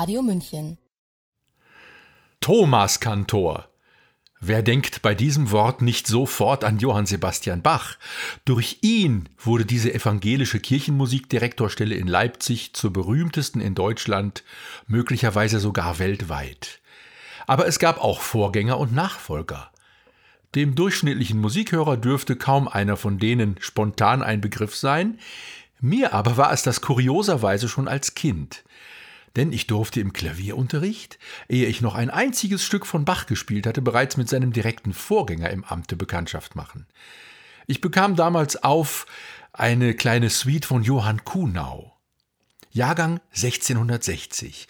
Radio München. Thomas Kantor. Wer denkt bei diesem Wort nicht sofort an Johann Sebastian Bach? Durch ihn wurde diese evangelische Kirchenmusikdirektorstelle in Leipzig zur berühmtesten in Deutschland, möglicherweise sogar weltweit. Aber es gab auch Vorgänger und Nachfolger. Dem durchschnittlichen Musikhörer dürfte kaum einer von denen spontan ein Begriff sein, mir aber war es das kurioserweise schon als Kind denn ich durfte im Klavierunterricht, ehe ich noch ein einziges Stück von Bach gespielt hatte, bereits mit seinem direkten Vorgänger im Amte Bekanntschaft machen. Ich bekam damals auf eine kleine Suite von Johann Kuhnau. Jahrgang 1660.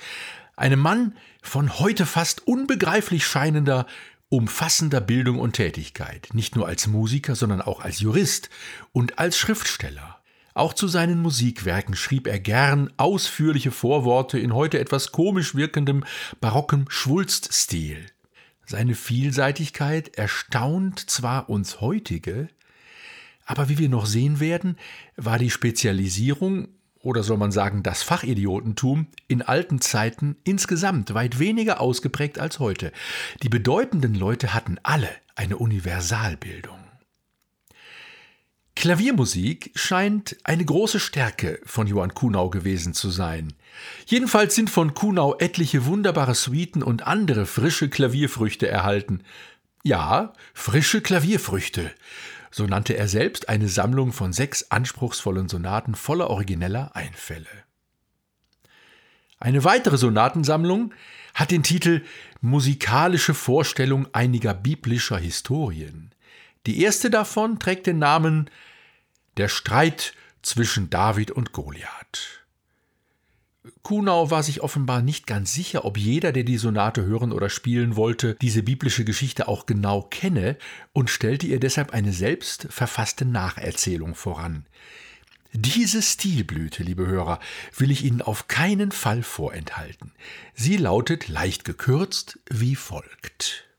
Einem Mann von heute fast unbegreiflich scheinender, umfassender Bildung und Tätigkeit, nicht nur als Musiker, sondern auch als Jurist und als Schriftsteller. Auch zu seinen Musikwerken schrieb er gern ausführliche Vorworte in heute etwas komisch wirkendem barocken Schwulststil. Seine Vielseitigkeit erstaunt zwar uns heutige, aber wie wir noch sehen werden, war die Spezialisierung oder soll man sagen das Fachidiotentum in alten Zeiten insgesamt weit weniger ausgeprägt als heute. Die bedeutenden Leute hatten alle eine Universalbildung. Klaviermusik scheint eine große Stärke von Johann Kuhnau gewesen zu sein. Jedenfalls sind von Kuhnau etliche wunderbare Suiten und andere frische Klavierfrüchte erhalten. Ja, frische Klavierfrüchte. So nannte er selbst eine Sammlung von sechs anspruchsvollen Sonaten voller origineller Einfälle. Eine weitere Sonatensammlung hat den Titel Musikalische Vorstellung einiger biblischer Historien. Die erste davon trägt den Namen der Streit zwischen David und Goliath. Kuhnau war sich offenbar nicht ganz sicher, ob jeder, der die Sonate hören oder spielen wollte, diese biblische Geschichte auch genau kenne und stellte ihr deshalb eine selbst verfasste Nacherzählung voran. Diese Stilblüte, liebe Hörer, will ich Ihnen auf keinen Fall vorenthalten. Sie lautet leicht gekürzt wie folgt.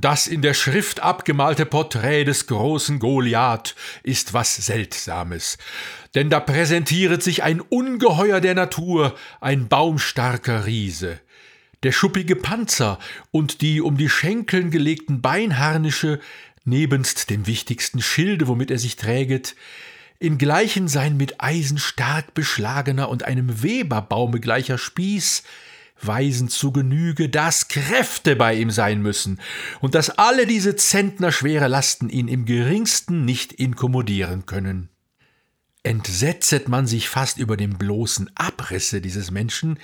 Das in der Schrift abgemalte Porträt des großen Goliath ist was Seltsames, denn da präsentiert sich ein Ungeheuer der Natur, ein baumstarker Riese. Der schuppige Panzer und die um die Schenkeln gelegten Beinharnische, nebst dem wichtigsten Schilde, womit er sich träget, in gleichen sein mit Eisen stark beschlagener und einem Weberbaume gleicher Spieß, weisen zu Genüge, dass Kräfte bei ihm sein müssen und dass alle diese zentnerschwere Lasten ihn im geringsten nicht inkommodieren können. Entsetzet man sich fast über den bloßen Abrisse dieses Menschen,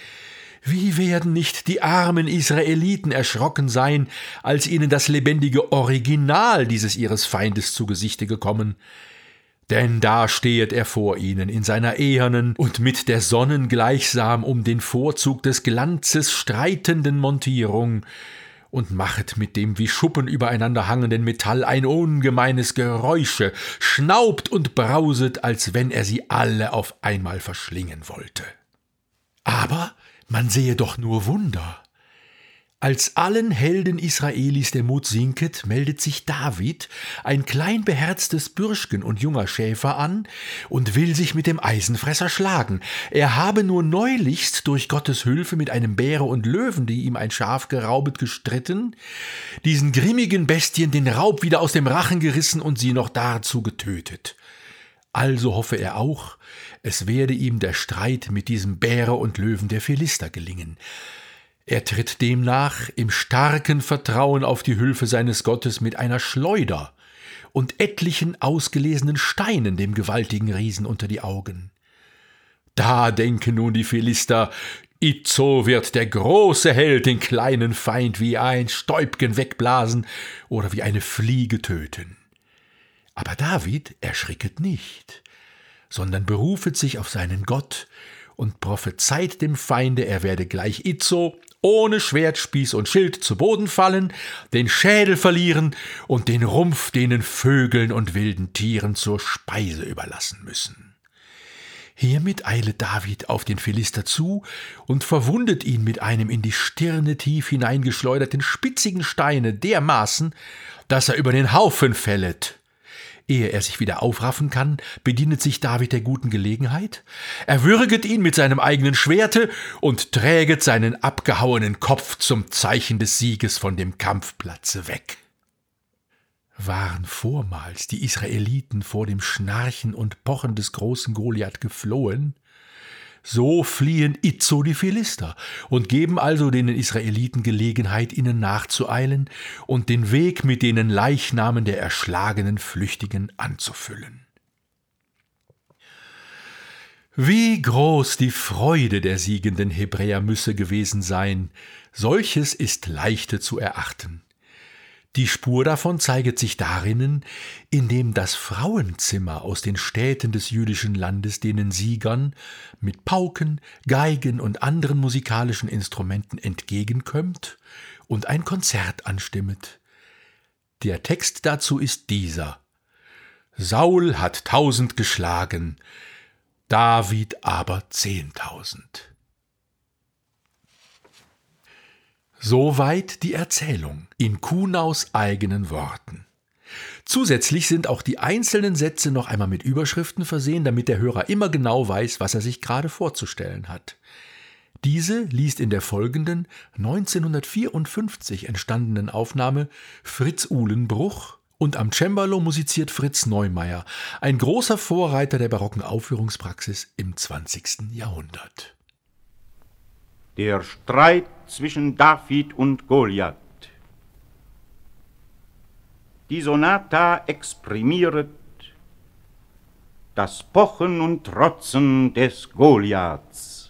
wie werden nicht die armen Israeliten erschrocken sein, als ihnen das lebendige Original dieses ihres Feindes zu Gesichte gekommen, denn da stehet er vor ihnen in seiner ehernen und mit der Sonnen gleichsam um den Vorzug des Glanzes streitenden Montierung und machet mit dem wie Schuppen übereinander hangenden Metall ein ungemeines Geräusche, schnaubt und brauset, als wenn er sie alle auf einmal verschlingen wollte. Aber man sehe doch nur Wunder. Als allen Helden Israelis der Mut sinket, meldet sich David, ein klein beherztes Bürschgen und junger Schäfer, an und will sich mit dem Eisenfresser schlagen. Er habe nur neulichst durch Gottes Hilfe mit einem Bäre und Löwen, die ihm ein Schaf geraubet, gestritten, diesen grimmigen Bestien den Raub wieder aus dem Rachen gerissen und sie noch dazu getötet. Also hoffe er auch, es werde ihm der Streit mit diesem Bäre und Löwen der Philister gelingen. Er tritt demnach im starken Vertrauen auf die Hülfe seines Gottes mit einer Schleuder und etlichen ausgelesenen Steinen dem gewaltigen Riesen unter die Augen. Da denken nun die Philister, Itzo wird der große Held den kleinen Feind wie ein Stäubchen wegblasen oder wie eine Fliege töten. Aber David erschricket nicht, sondern berufet sich auf seinen Gott und prophezeit dem Feinde, er werde gleich Itzo ohne Schwert, Spieß und Schild zu Boden fallen, den Schädel verlieren und den Rumpf denen Vögeln und wilden Tieren zur Speise überlassen müssen. Hiermit eilet David auf den Philister zu und verwundet ihn mit einem in die Stirne tief hineingeschleuderten spitzigen Steine dermaßen, dass er über den Haufen fället. Ehe er sich wieder aufraffen kann, bedient sich David der guten Gelegenheit, er würget ihn mit seinem eigenen Schwerte und träget seinen abgehauenen Kopf zum Zeichen des Sieges von dem Kampfplatze weg. Waren vormals die Israeliten vor dem Schnarchen und Pochen des großen Goliath geflohen, so fliehen itzo die Philister und geben also den Israeliten Gelegenheit, ihnen nachzueilen und den Weg mit denen Leichnamen der erschlagenen Flüchtigen anzufüllen. Wie groß die Freude der siegenden Hebräer müsse gewesen sein, solches ist leichte zu erachten. Die Spur davon zeiget sich darinnen, indem das Frauenzimmer aus den Städten des jüdischen Landes denen Siegern mit Pauken, Geigen und anderen musikalischen Instrumenten entgegenkömmt und ein Konzert anstimmet. Der Text dazu ist dieser Saul hat tausend geschlagen, David aber zehntausend. Soweit die Erzählung in Kuhnaus eigenen Worten. Zusätzlich sind auch die einzelnen Sätze noch einmal mit Überschriften versehen, damit der Hörer immer genau weiß, was er sich gerade vorzustellen hat. Diese liest in der folgenden 1954 entstandenen Aufnahme Fritz Uhlenbruch und am Cembalo musiziert Fritz Neumeier, ein großer Vorreiter der barocken Aufführungspraxis im 20. Jahrhundert. Der Streit zwischen David und Goliath. Die Sonata exprimiert das Pochen und Trotzen des Goliaths.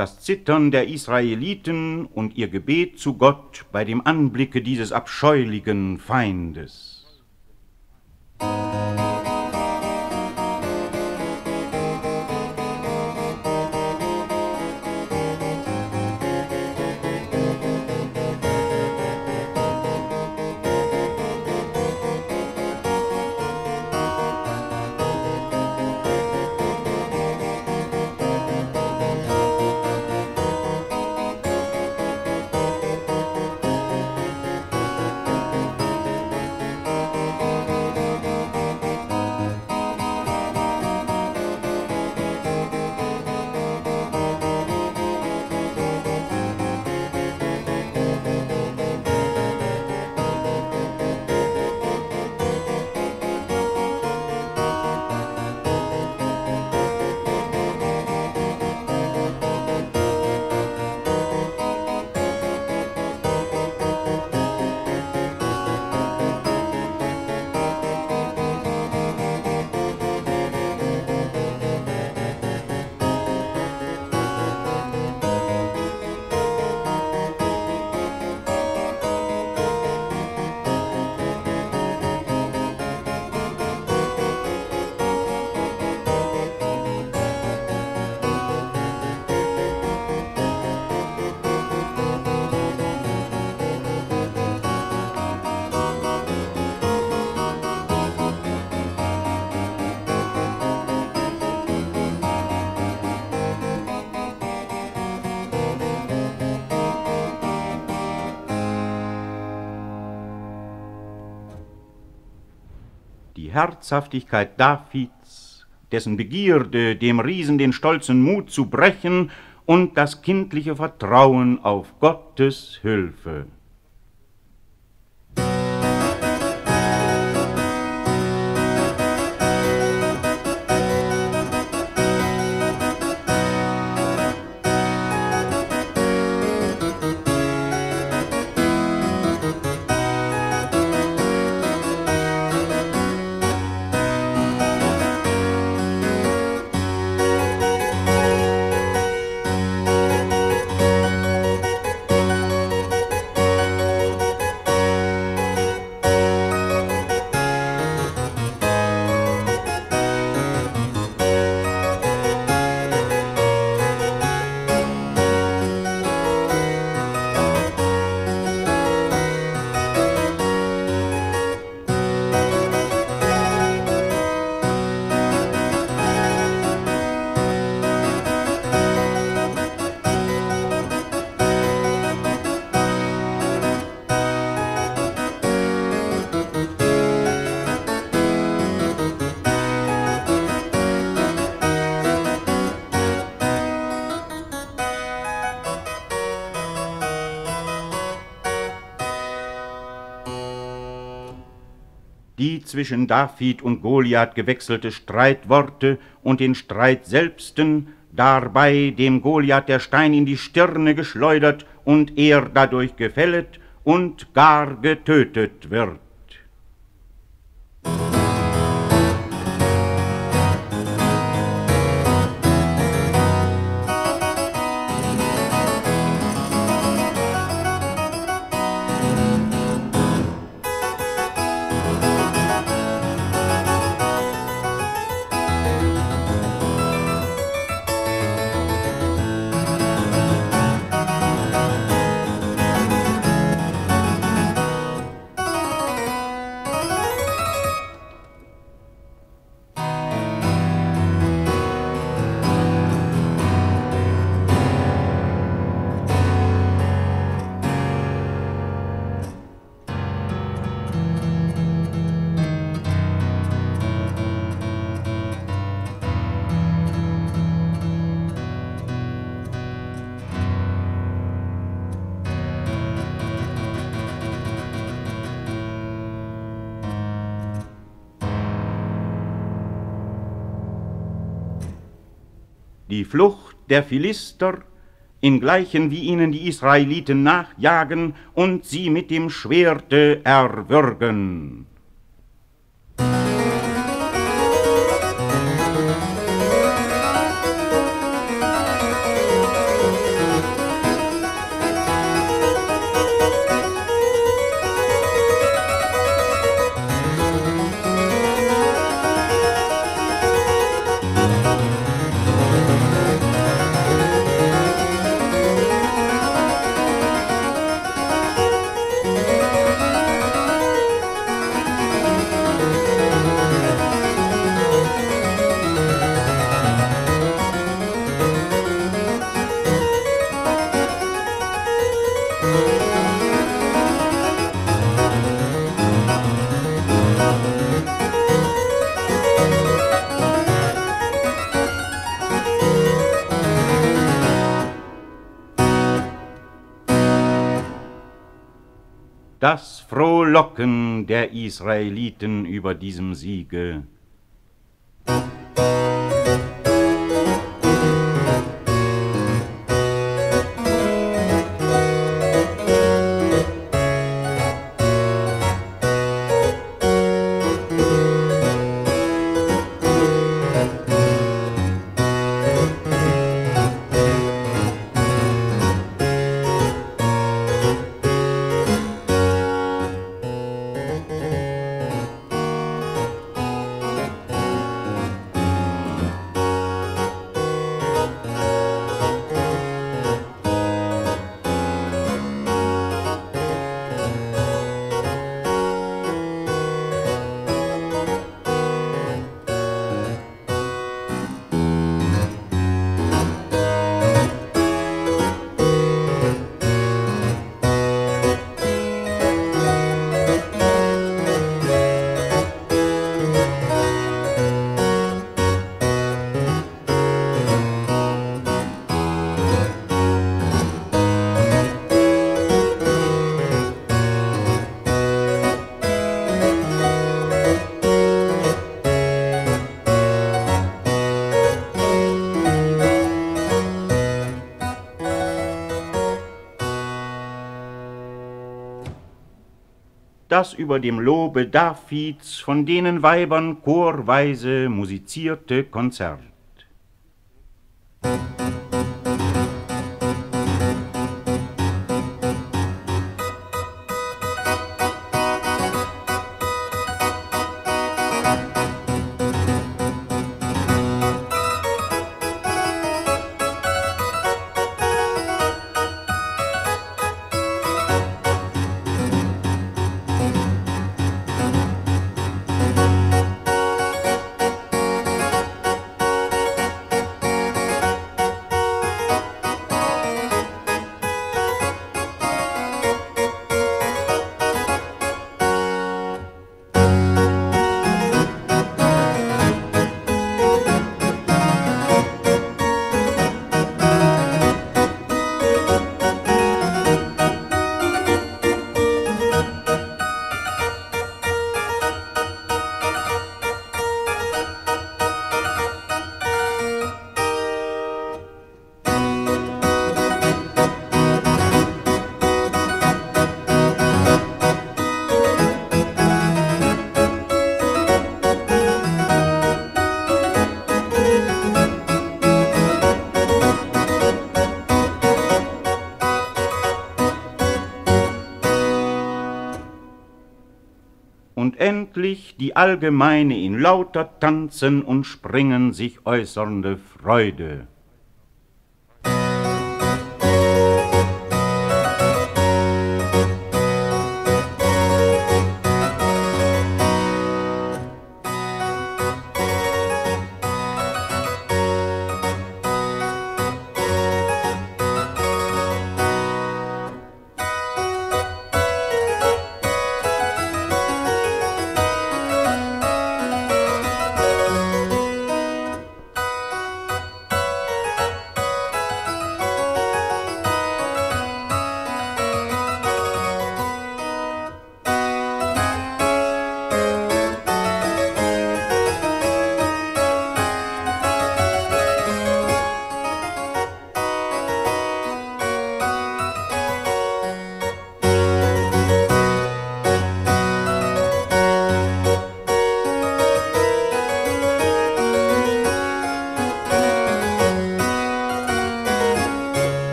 Das Zittern der Israeliten und ihr Gebet zu Gott bei dem Anblicke dieses abscheulichen Feindes. Die Herzhaftigkeit Davids, dessen Begierde, dem Riesen den stolzen Mut zu brechen und das kindliche Vertrauen auf Gottes Hilfe. Zwischen David und Goliath gewechselte Streitworte und den Streit selbsten, dabei dem Goliath der Stein in die Stirne geschleudert und er dadurch gefället und gar getötet wird. Flucht der Philister, ingleichen wie ihnen die Israeliten nachjagen und sie mit dem Schwerte erwürgen. Das Frohlocken der Israeliten über diesem Siege. Das über dem Lobe Davids von denen Weibern chorweise musizierte Konzert. Endlich die allgemeine in lauter Tanzen und Springen sich äußernde Freude.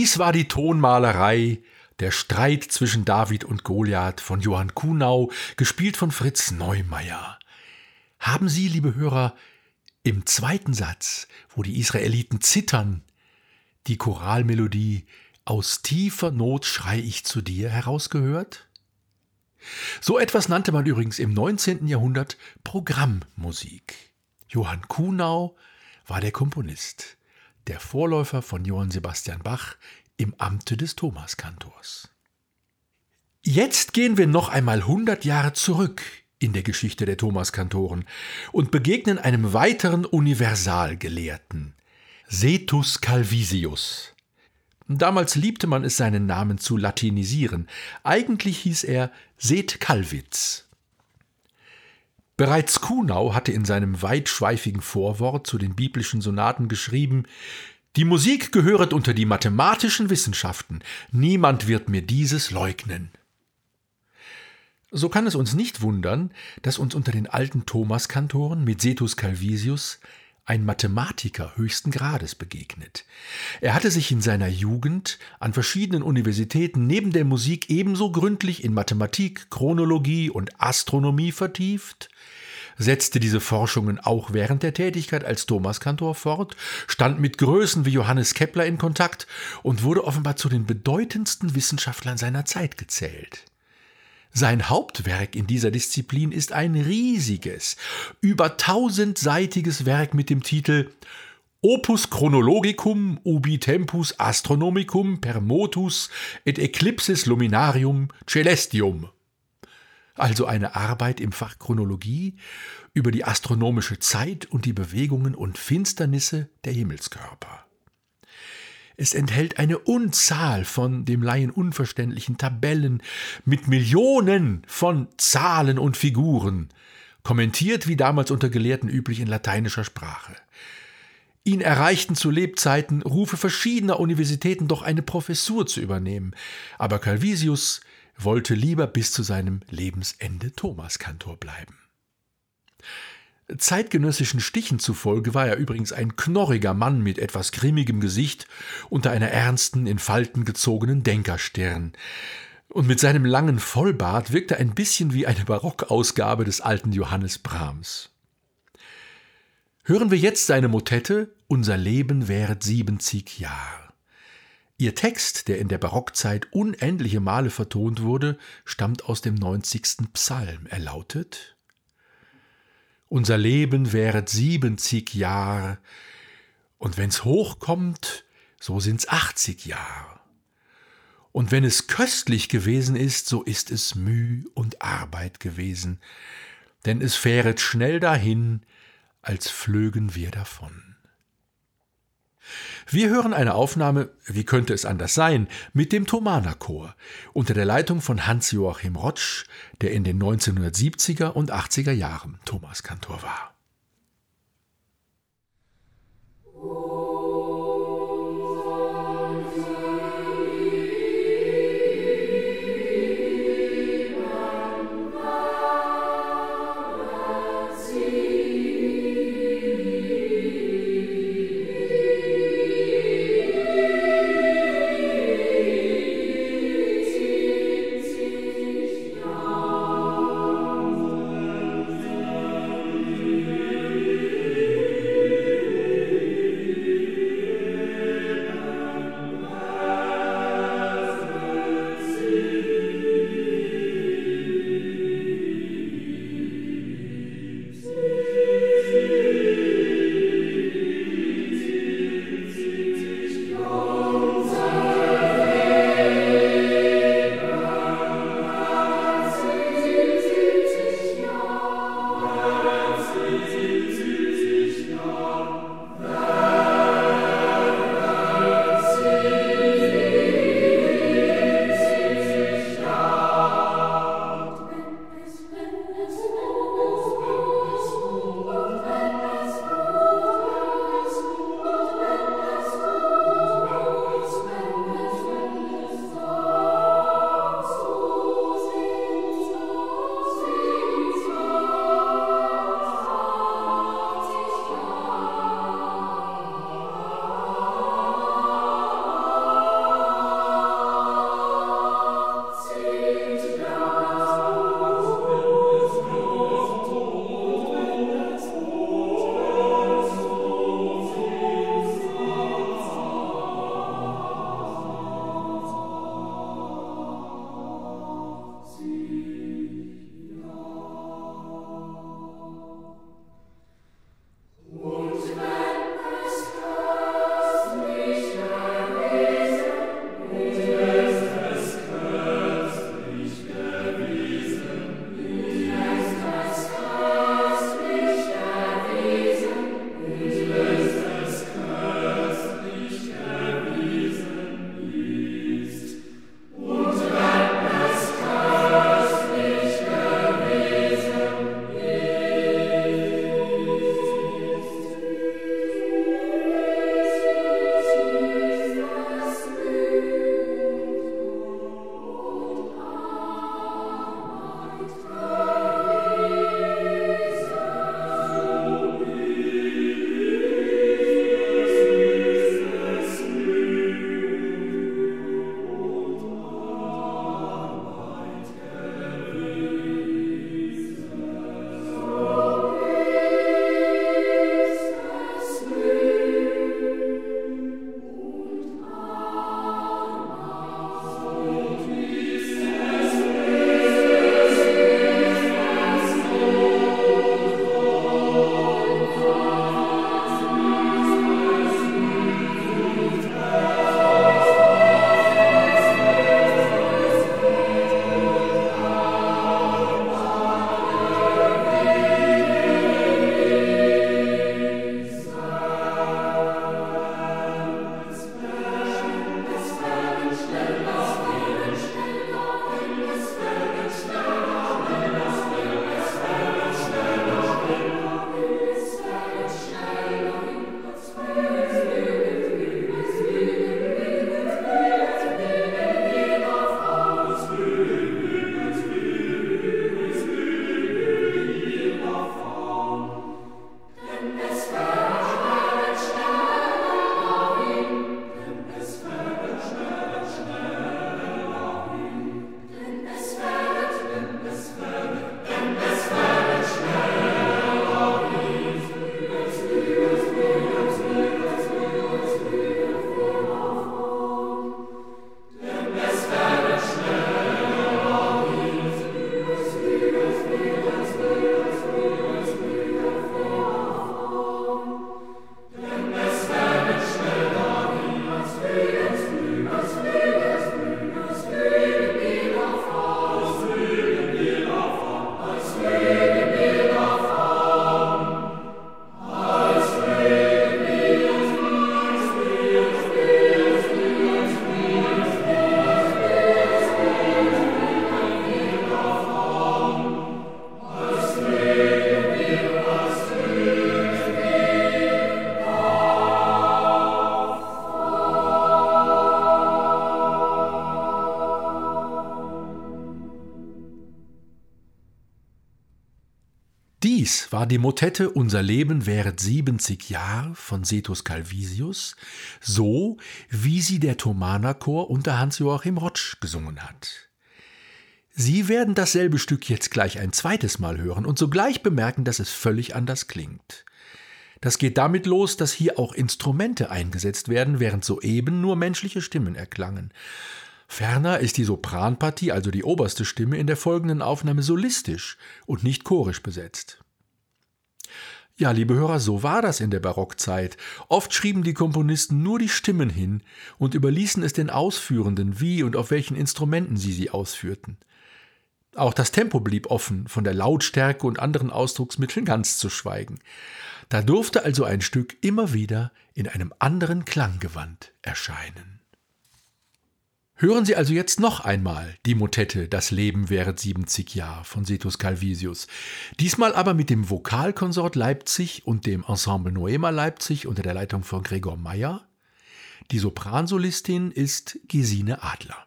Dies war die Tonmalerei Der Streit zwischen David und Goliath von Johann Kuhnau, gespielt von Fritz Neumeier. Haben Sie, liebe Hörer, im zweiten Satz, wo die Israeliten zittern, die Choralmelodie Aus tiefer Not schrei ich zu dir herausgehört? So etwas nannte man übrigens im 19. Jahrhundert Programmmusik. Johann Kuhnau war der Komponist, der Vorläufer von Johann Sebastian Bach im Amte des Thomaskantors. Jetzt gehen wir noch einmal 100 Jahre zurück in der Geschichte der Thomaskantoren und begegnen einem weiteren Universalgelehrten, Setus Calvisius. Damals liebte man es, seinen Namen zu latinisieren. Eigentlich hieß er Set Calvitz. Bereits Kuhnau hatte in seinem weitschweifigen Vorwort zu den biblischen Sonaten geschrieben, die Musik gehöret unter die mathematischen Wissenschaften. Niemand wird mir dieses leugnen. So kann es uns nicht wundern, dass uns unter den alten Thomaskantoren mit Setus Calvisius ein Mathematiker höchsten Grades begegnet. Er hatte sich in seiner Jugend an verschiedenen Universitäten neben der Musik ebenso gründlich in Mathematik, Chronologie und Astronomie vertieft, setzte diese Forschungen auch während der Tätigkeit als Thomaskantor fort, stand mit Größen wie Johannes Kepler in Kontakt und wurde offenbar zu den bedeutendsten Wissenschaftlern seiner Zeit gezählt. Sein Hauptwerk in dieser Disziplin ist ein riesiges, über tausendseitiges Werk mit dem Titel Opus Chronologicum ubi tempus astronomicum per motus et eclipsis luminarium celestium also eine Arbeit im Fach Chronologie über die astronomische Zeit und die Bewegungen und Finsternisse der Himmelskörper. Es enthält eine Unzahl von dem Laien unverständlichen Tabellen mit Millionen von Zahlen und Figuren, kommentiert wie damals unter Gelehrten üblich in lateinischer Sprache. Ihn erreichten zu Lebzeiten Rufe verschiedener Universitäten, doch eine Professur zu übernehmen, aber Calvisius wollte lieber bis zu seinem Lebensende Thomaskantor bleiben. Zeitgenössischen Stichen zufolge war er übrigens ein knorriger Mann mit etwas grimmigem Gesicht unter einer ernsten, in Falten gezogenen Denkerstirn. Und mit seinem langen Vollbart wirkte ein bisschen wie eine Barockausgabe des alten Johannes Brahms. Hören wir jetzt seine Motette Unser Leben währet siebenzig Jahr. Ihr Text, der in der Barockzeit unendliche Male vertont wurde, stammt aus dem neunzigsten Psalm. Er lautet unser Leben wäret siebenzig Jahr, und wenn's hochkommt, so sind's achtzig Jahr. Und wenn es köstlich gewesen ist, so ist es Müh und Arbeit gewesen, denn es fähret schnell dahin, als flögen wir davon. Wir hören eine Aufnahme, wie könnte es anders sein, mit dem Thomaner Chor unter der Leitung von Hans-Joachim Rotsch, der in den 1970er und 80er Jahren Thomaskantor war. War die Motette Unser Leben währet 70 Jahr von Setus Calvisius, so wie sie der Thomaner Chor unter Hans-Joachim Rotsch gesungen hat. Sie werden dasselbe Stück jetzt gleich ein zweites Mal hören und sogleich bemerken, dass es völlig anders klingt. Das geht damit los, dass hier auch Instrumente eingesetzt werden, während soeben nur menschliche Stimmen erklangen. Ferner ist die Sopranpartie, also die oberste Stimme, in der folgenden Aufnahme solistisch und nicht chorisch besetzt. Ja, liebe Hörer, so war das in der Barockzeit. Oft schrieben die Komponisten nur die Stimmen hin und überließen es den Ausführenden, wie und auf welchen Instrumenten sie sie ausführten. Auch das Tempo blieb offen, von der Lautstärke und anderen Ausdrucksmitteln ganz zu schweigen. Da durfte also ein Stück immer wieder in einem anderen Klanggewand erscheinen. Hören Sie also jetzt noch einmal die Motette Das Leben währet 70 Jahr von Setus Calvisius. Diesmal aber mit dem Vokalkonsort Leipzig und dem Ensemble Noema Leipzig unter der Leitung von Gregor Meyer. Die Sopransolistin ist Gesine Adler.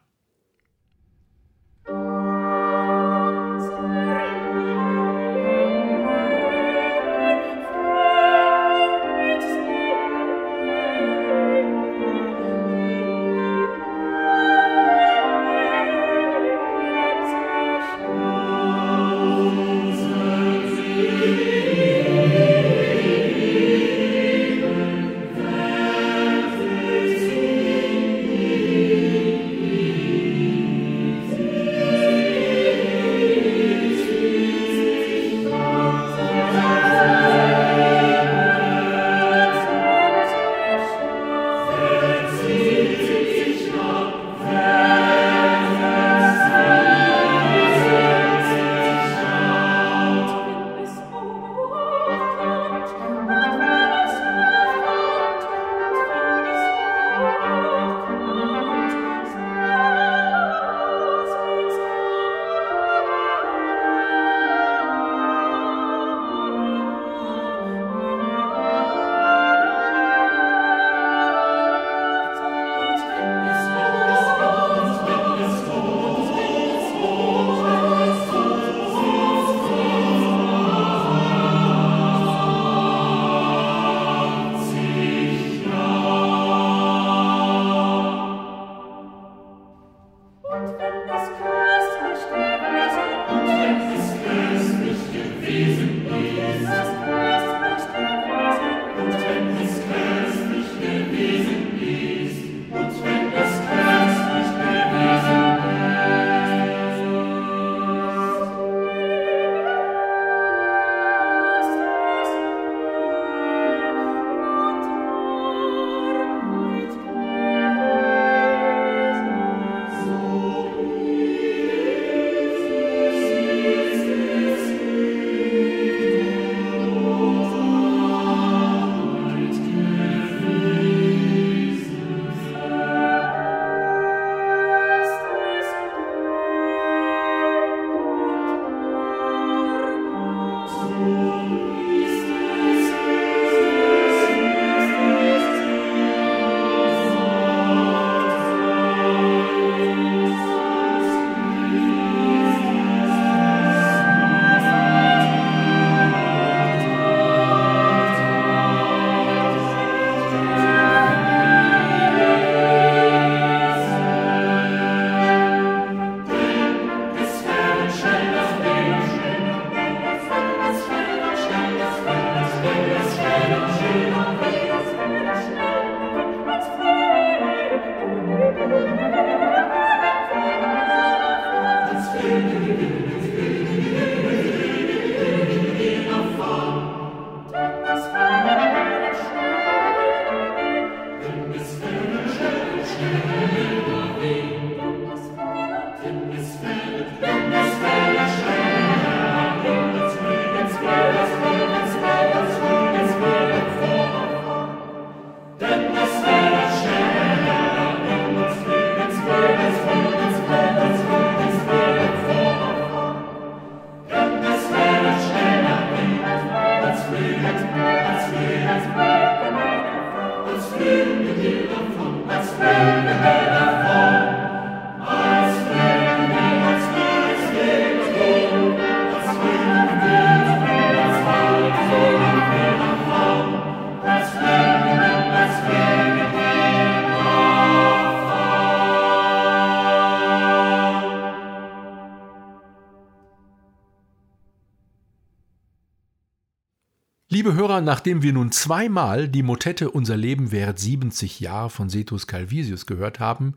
Liebe Hörer, nachdem wir nun zweimal die Motette Unser Leben währt 70 Jahre von Setus Calvisius gehört haben,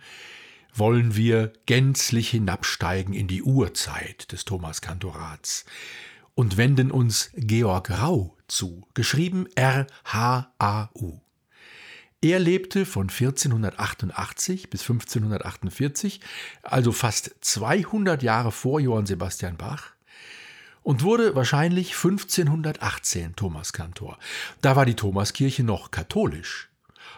wollen wir gänzlich hinabsteigen in die Urzeit des Thomas Kantorats und wenden uns Georg Rau zu, geschrieben R-H-A-U. Er lebte von 1488 bis 1548, also fast 200 Jahre vor Johann Sebastian Bach, und wurde wahrscheinlich 1518 Thomaskantor. Da war die Thomaskirche noch katholisch.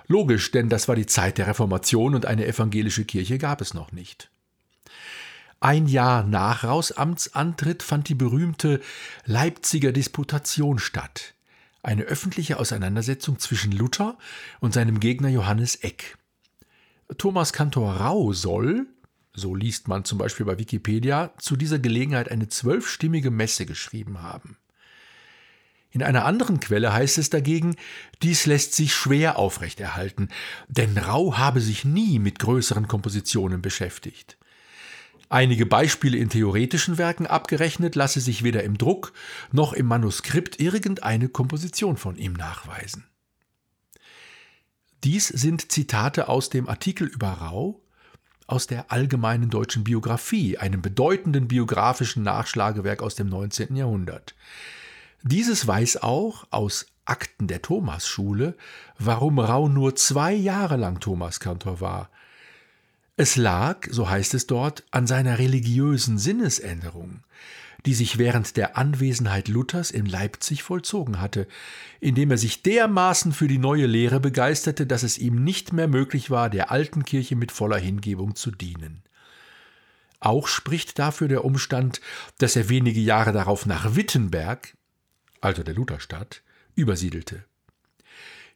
Logisch, denn das war die Zeit der Reformation und eine evangelische Kirche gab es noch nicht. Ein Jahr nach Raus Amtsantritt fand die berühmte Leipziger Disputation statt, eine öffentliche Auseinandersetzung zwischen Luther und seinem Gegner Johannes Eck. Thomas Kantor Rau soll, so liest man zum Beispiel bei Wikipedia, zu dieser Gelegenheit eine zwölfstimmige Messe geschrieben haben. In einer anderen Quelle heißt es dagegen, dies lässt sich schwer aufrechterhalten, denn Rau habe sich nie mit größeren Kompositionen beschäftigt. Einige Beispiele in theoretischen Werken abgerechnet lasse sich weder im Druck noch im Manuskript irgendeine Komposition von ihm nachweisen. Dies sind Zitate aus dem Artikel über Rau, aus der Allgemeinen Deutschen Biographie, einem bedeutenden biografischen Nachschlagewerk aus dem 19. Jahrhundert. Dieses weiß auch aus Akten der Thomasschule, warum Rau nur zwei Jahre lang Thomaskantor war. Es lag, so heißt es dort, an seiner religiösen Sinnesänderung, die sich während der Anwesenheit Luthers in Leipzig vollzogen hatte, indem er sich dermaßen für die neue Lehre begeisterte, dass es ihm nicht mehr möglich war, der alten Kirche mit voller Hingebung zu dienen. Auch spricht dafür der Umstand, dass er wenige Jahre darauf nach Wittenberg, also der Lutherstadt, übersiedelte.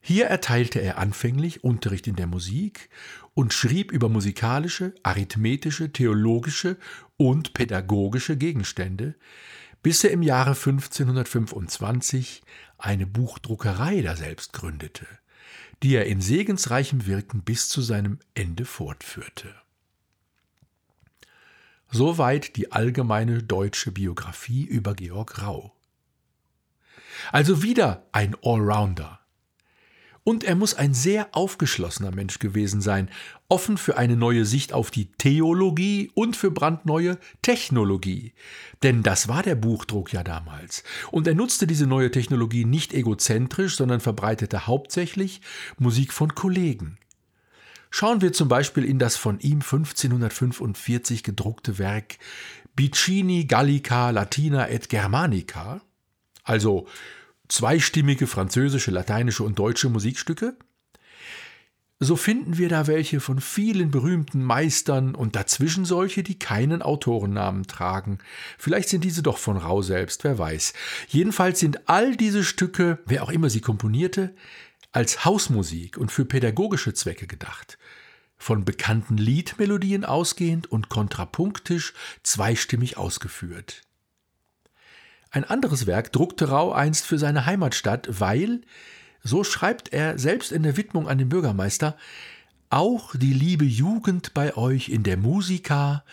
Hier erteilte er anfänglich Unterricht in der Musik und schrieb über musikalische, arithmetische, theologische und pädagogische Gegenstände, bis er im Jahre 1525 eine Buchdruckerei daselbst gründete, die er in segensreichem Wirken bis zu seinem Ende fortführte. Soweit die allgemeine deutsche Biografie über Georg Rau. Also wieder ein Allrounder, und er muss ein sehr aufgeschlossener Mensch gewesen sein, offen für eine neue Sicht auf die Theologie und für brandneue Technologie. Denn das war der Buchdruck ja damals. Und er nutzte diese neue Technologie nicht egozentrisch, sondern verbreitete hauptsächlich Musik von Kollegen. Schauen wir zum Beispiel in das von ihm 1545 gedruckte Werk Bicini Gallica Latina et Germanica, also zweistimmige französische, lateinische und deutsche Musikstücke? So finden wir da welche von vielen berühmten Meistern und dazwischen solche, die keinen Autorennamen tragen. Vielleicht sind diese doch von Rau selbst, wer weiß. Jedenfalls sind all diese Stücke, wer auch immer sie komponierte, als Hausmusik und für pädagogische Zwecke gedacht. Von bekannten Liedmelodien ausgehend und kontrapunktisch zweistimmig ausgeführt. Ein anderes Werk druckte Rau einst für seine Heimatstadt, weil, so schreibt er selbst in der Widmung an den Bürgermeister, auch die liebe Jugend bei euch in der Musika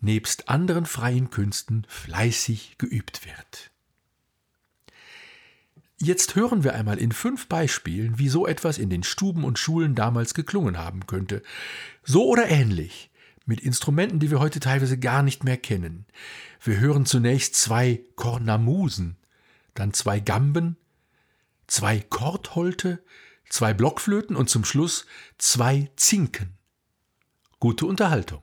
nebst anderen freien Künsten fleißig geübt wird. Jetzt hören wir einmal in fünf Beispielen, wie so etwas in den Stuben und Schulen damals geklungen haben könnte. So oder ähnlich mit Instrumenten, die wir heute teilweise gar nicht mehr kennen. Wir hören zunächst zwei Kornamusen, dann zwei Gamben, zwei Kordholte, zwei Blockflöten und zum Schluss zwei Zinken. Gute Unterhaltung.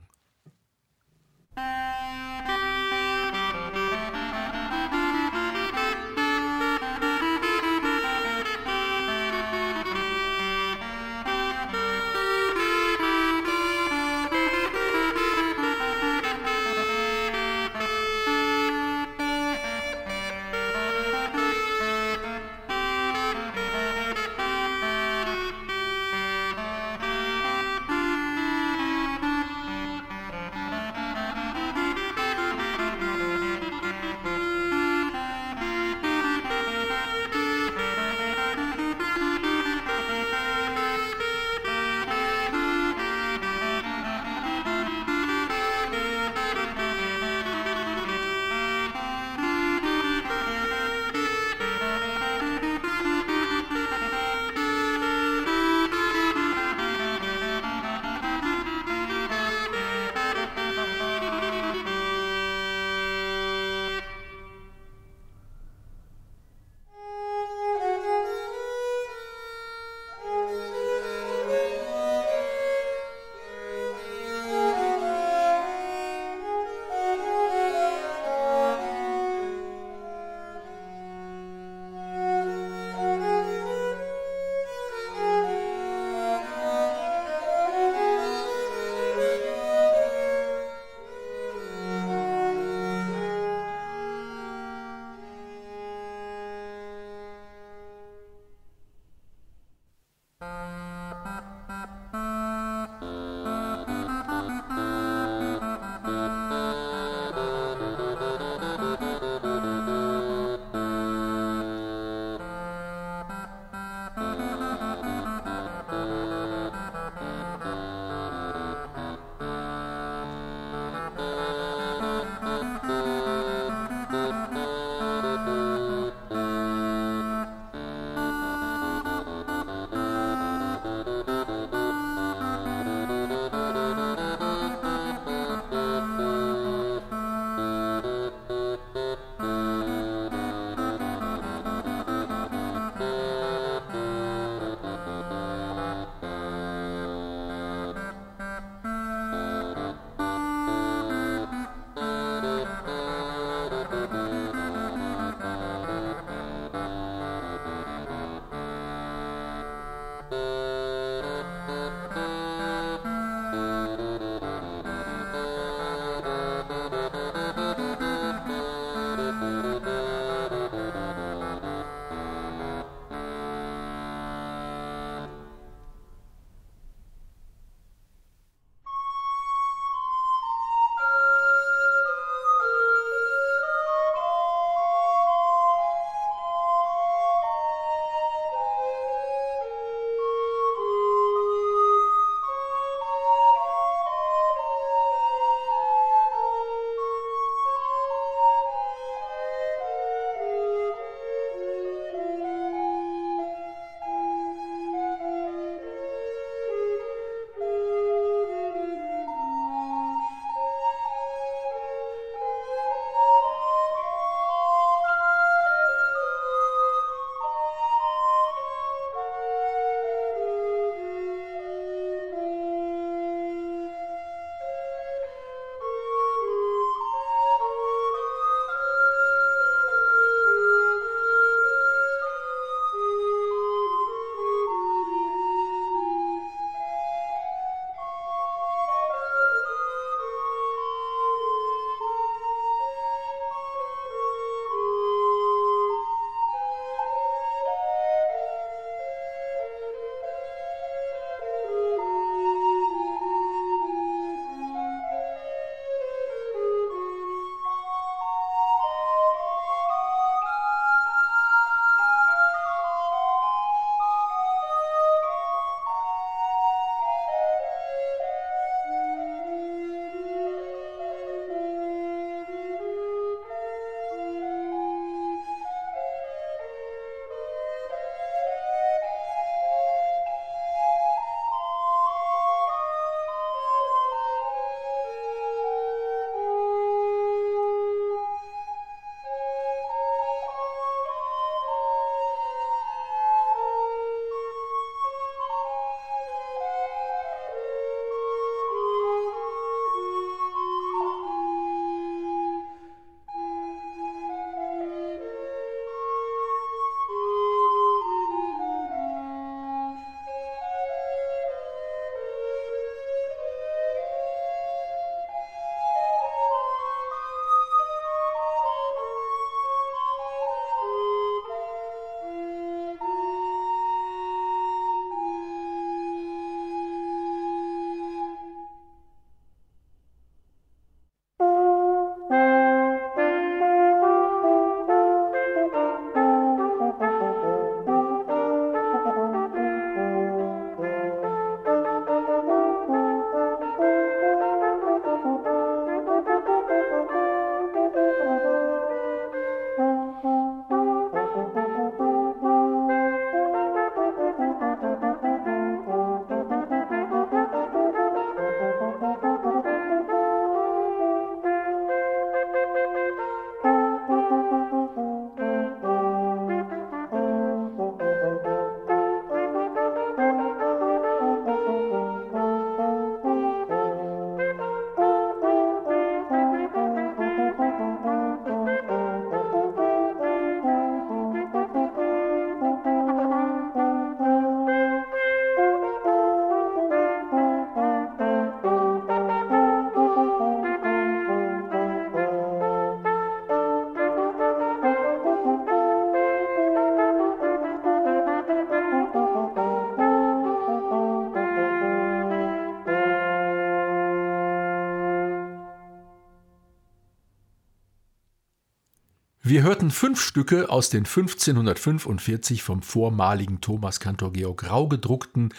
Wir hörten fünf Stücke aus den 1545 vom vormaligen Thomaskantor Georg Rau gedruckten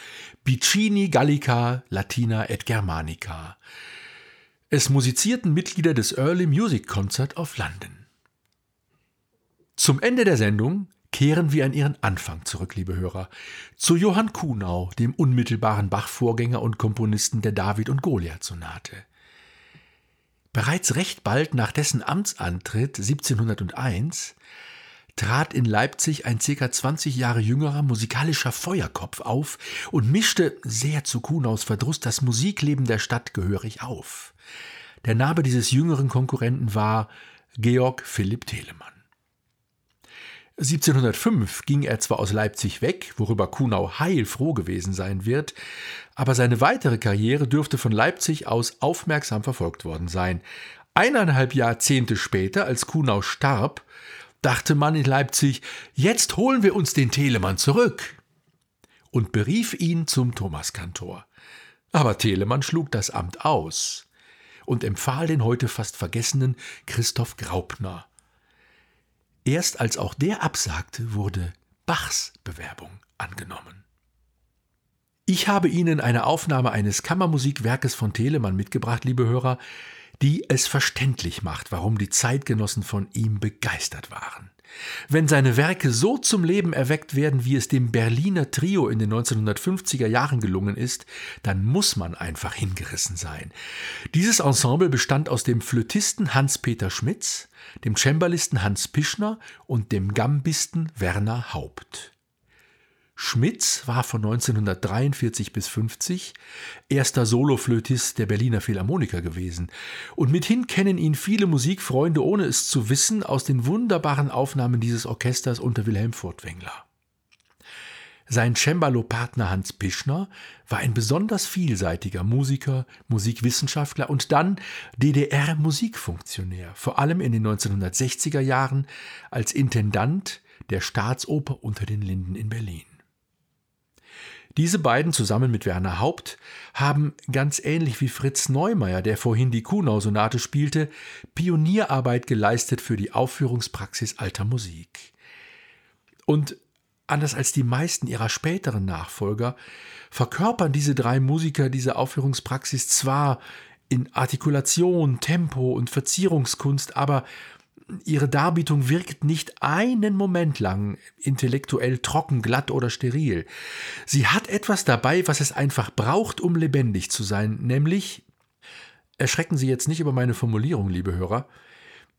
Bicini Gallica Latina et Germanica. Es musizierten Mitglieder des Early Music Concert of London. Zum Ende der Sendung kehren wir an ihren Anfang zurück, liebe Hörer, zu Johann Kuhnau, dem unmittelbaren Bach-Vorgänger und Komponisten der David- und Goliath-Sonate. Bereits recht bald nach dessen Amtsantritt 1701 trat in Leipzig ein ca. 20 Jahre jüngerer musikalischer Feuerkopf auf und mischte, sehr zu Kuhnaus Verdruss, das Musikleben der Stadt gehörig auf. Der Name dieses jüngeren Konkurrenten war Georg Philipp Telemann. 1705 ging er zwar aus Leipzig weg, worüber Kuhnau heilfroh gewesen sein wird, aber seine weitere Karriere dürfte von Leipzig aus aufmerksam verfolgt worden sein. Eineinhalb Jahrzehnte später, als Kuhnau starb, dachte man in Leipzig, jetzt holen wir uns den Telemann zurück und berief ihn zum Thomaskantor. Aber Telemann schlug das Amt aus und empfahl den heute fast vergessenen Christoph Graupner. Erst als auch der absagte, wurde Bachs Bewerbung angenommen. Ich habe Ihnen eine Aufnahme eines Kammermusikwerkes von Telemann mitgebracht, liebe Hörer, die es verständlich macht, warum die Zeitgenossen von ihm begeistert waren. Wenn seine Werke so zum Leben erweckt werden, wie es dem Berliner Trio in den 1950er Jahren gelungen ist, dann muss man einfach hingerissen sein. Dieses Ensemble bestand aus dem Flötisten Hans-Peter Schmitz, dem Cembalisten Hans Pischner und dem Gambisten Werner Haupt. Schmitz war von 1943 bis 50 erster Soloflötist der Berliner Philharmoniker gewesen und mithin kennen ihn viele Musikfreunde, ohne es zu wissen, aus den wunderbaren Aufnahmen dieses Orchesters unter Wilhelm Furtwängler. Sein Cembalo-Partner Hans Pischner war ein besonders vielseitiger Musiker, Musikwissenschaftler und dann DDR-Musikfunktionär, vor allem in den 1960er Jahren als Intendant der Staatsoper unter den Linden in Berlin. Diese beiden zusammen mit Werner Haupt haben ganz ähnlich wie Fritz Neumeier, der vorhin die Kuhnau-Sonate spielte, Pionierarbeit geleistet für die Aufführungspraxis alter Musik. Und anders als die meisten ihrer späteren Nachfolger verkörpern diese drei Musiker diese Aufführungspraxis zwar in Artikulation, Tempo und Verzierungskunst, aber ihre Darbietung wirkt nicht einen Moment lang intellektuell trocken, glatt oder steril. Sie hat etwas dabei, was es einfach braucht, um lebendig zu sein, nämlich, erschrecken Sie jetzt nicht über meine Formulierung, liebe Hörer,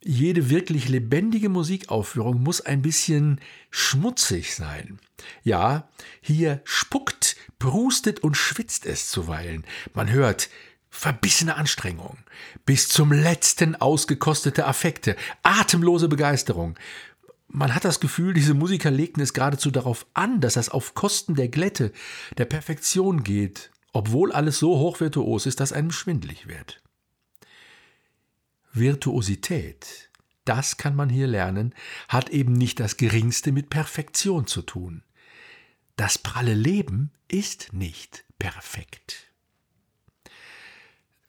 jede wirklich lebendige Musikaufführung muss ein bisschen schmutzig sein. Ja, hier spuckt, prustet und schwitzt es zuweilen. Man hört verbissene Anstrengung, bis zum letzten ausgekostete Affekte, atemlose Begeisterung. Man hat das Gefühl, diese Musiker legten es geradezu darauf an, dass das auf Kosten der Glätte, der Perfektion geht, obwohl alles so hochvirtuos ist, dass einem schwindlig wird. Virtuosität, das kann man hier lernen, hat eben nicht das geringste mit Perfektion zu tun. Das pralle Leben ist nicht perfekt.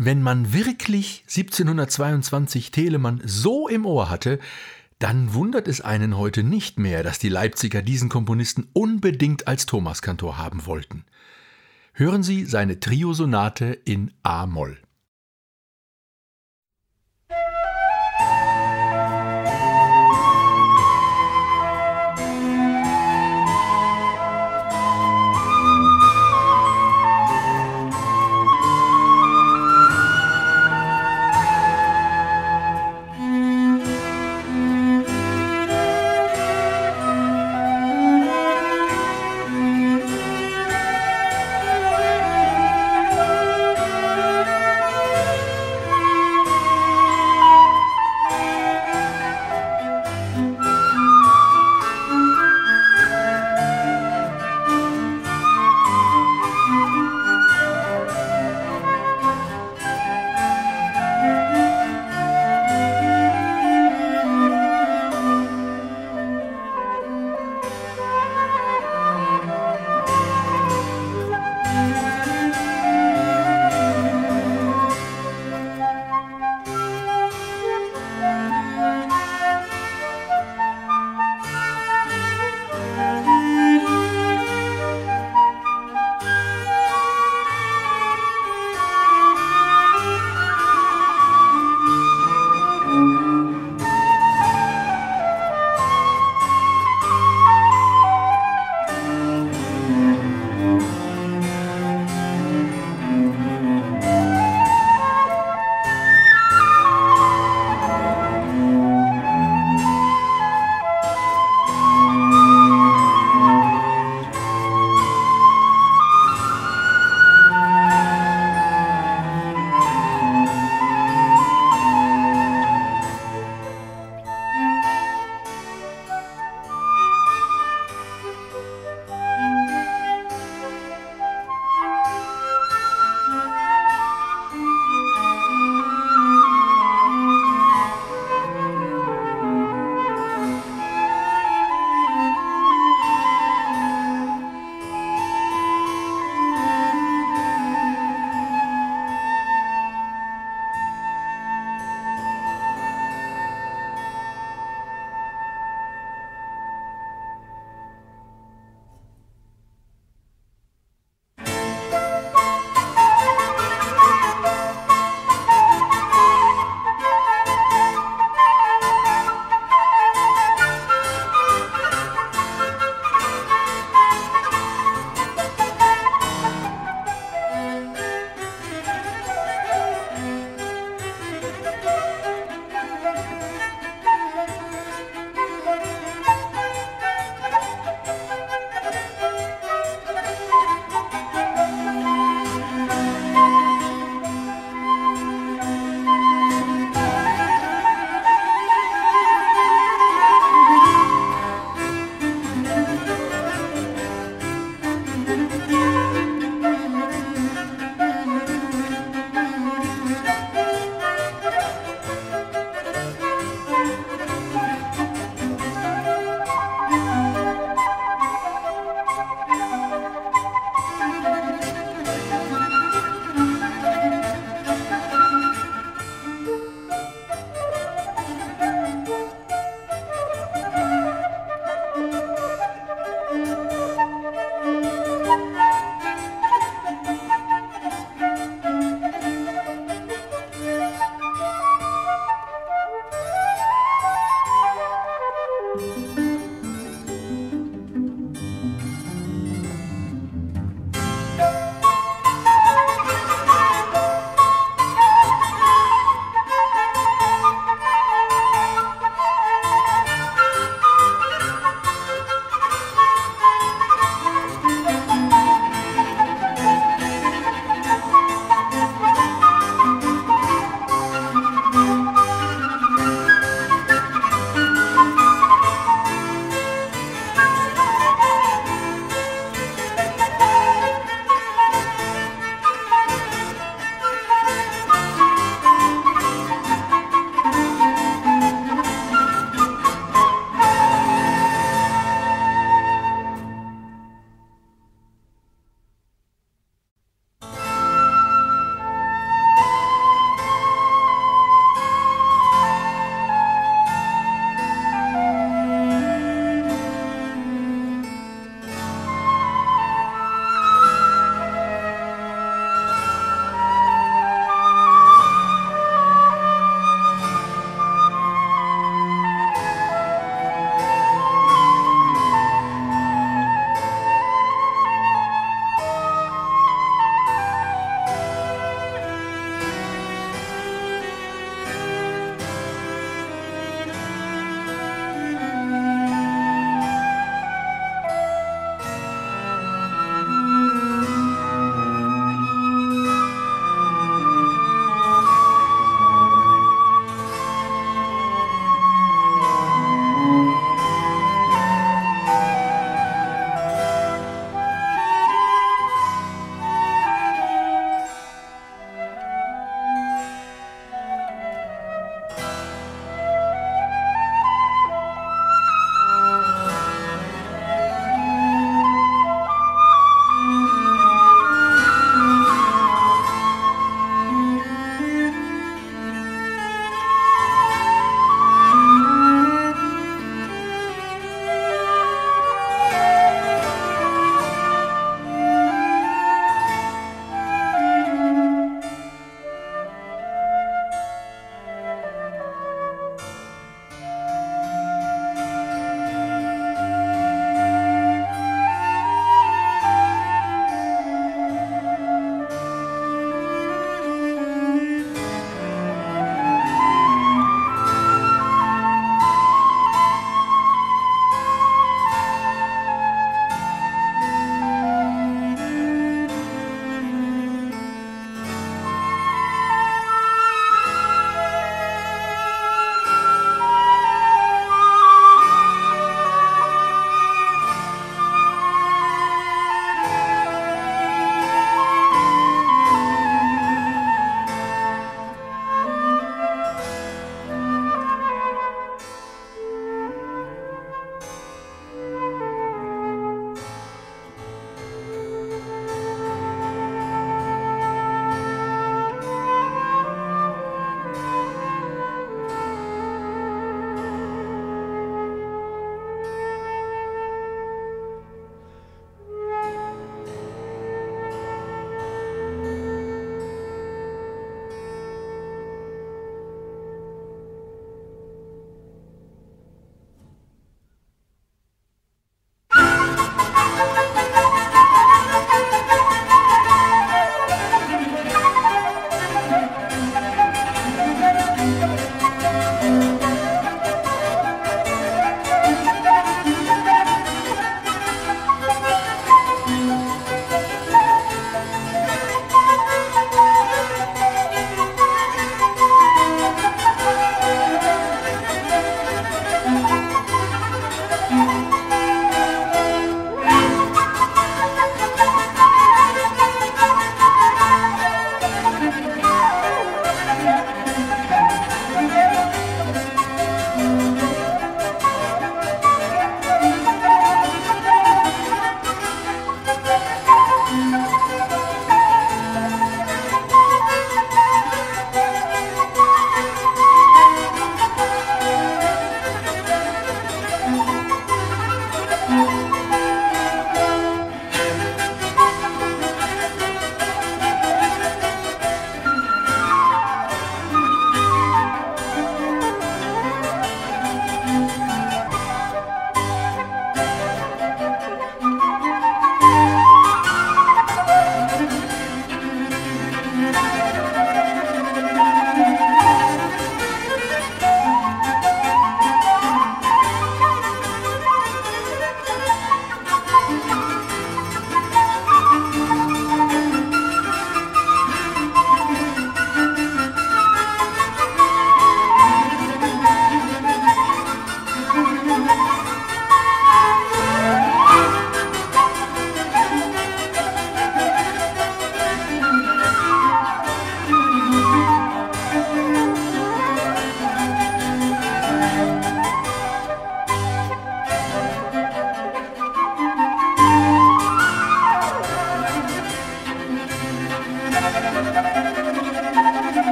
Wenn man wirklich 1722 Telemann so im Ohr hatte, dann wundert es einen heute nicht mehr, dass die Leipziger diesen Komponisten unbedingt als Thomaskantor haben wollten. Hören Sie seine Triosonate in A-Moll.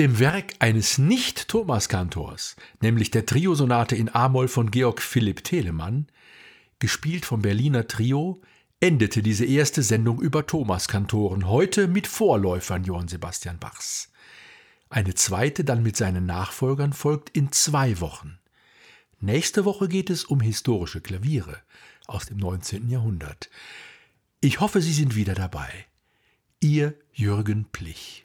Dem Werk eines Nicht-Thomas-Kantors, nämlich der Triosonate in A-Moll von Georg Philipp Telemann, gespielt vom Berliner Trio, endete diese erste Sendung über Thomas-Kantoren, heute mit Vorläufern Johann Sebastian Bachs. Eine zweite dann mit seinen Nachfolgern folgt in zwei Wochen. Nächste Woche geht es um historische Klaviere aus dem 19. Jahrhundert. Ich hoffe, Sie sind wieder dabei. Ihr Jürgen Plich.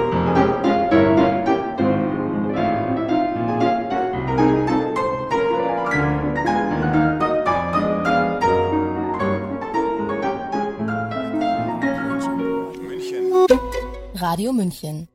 Radio München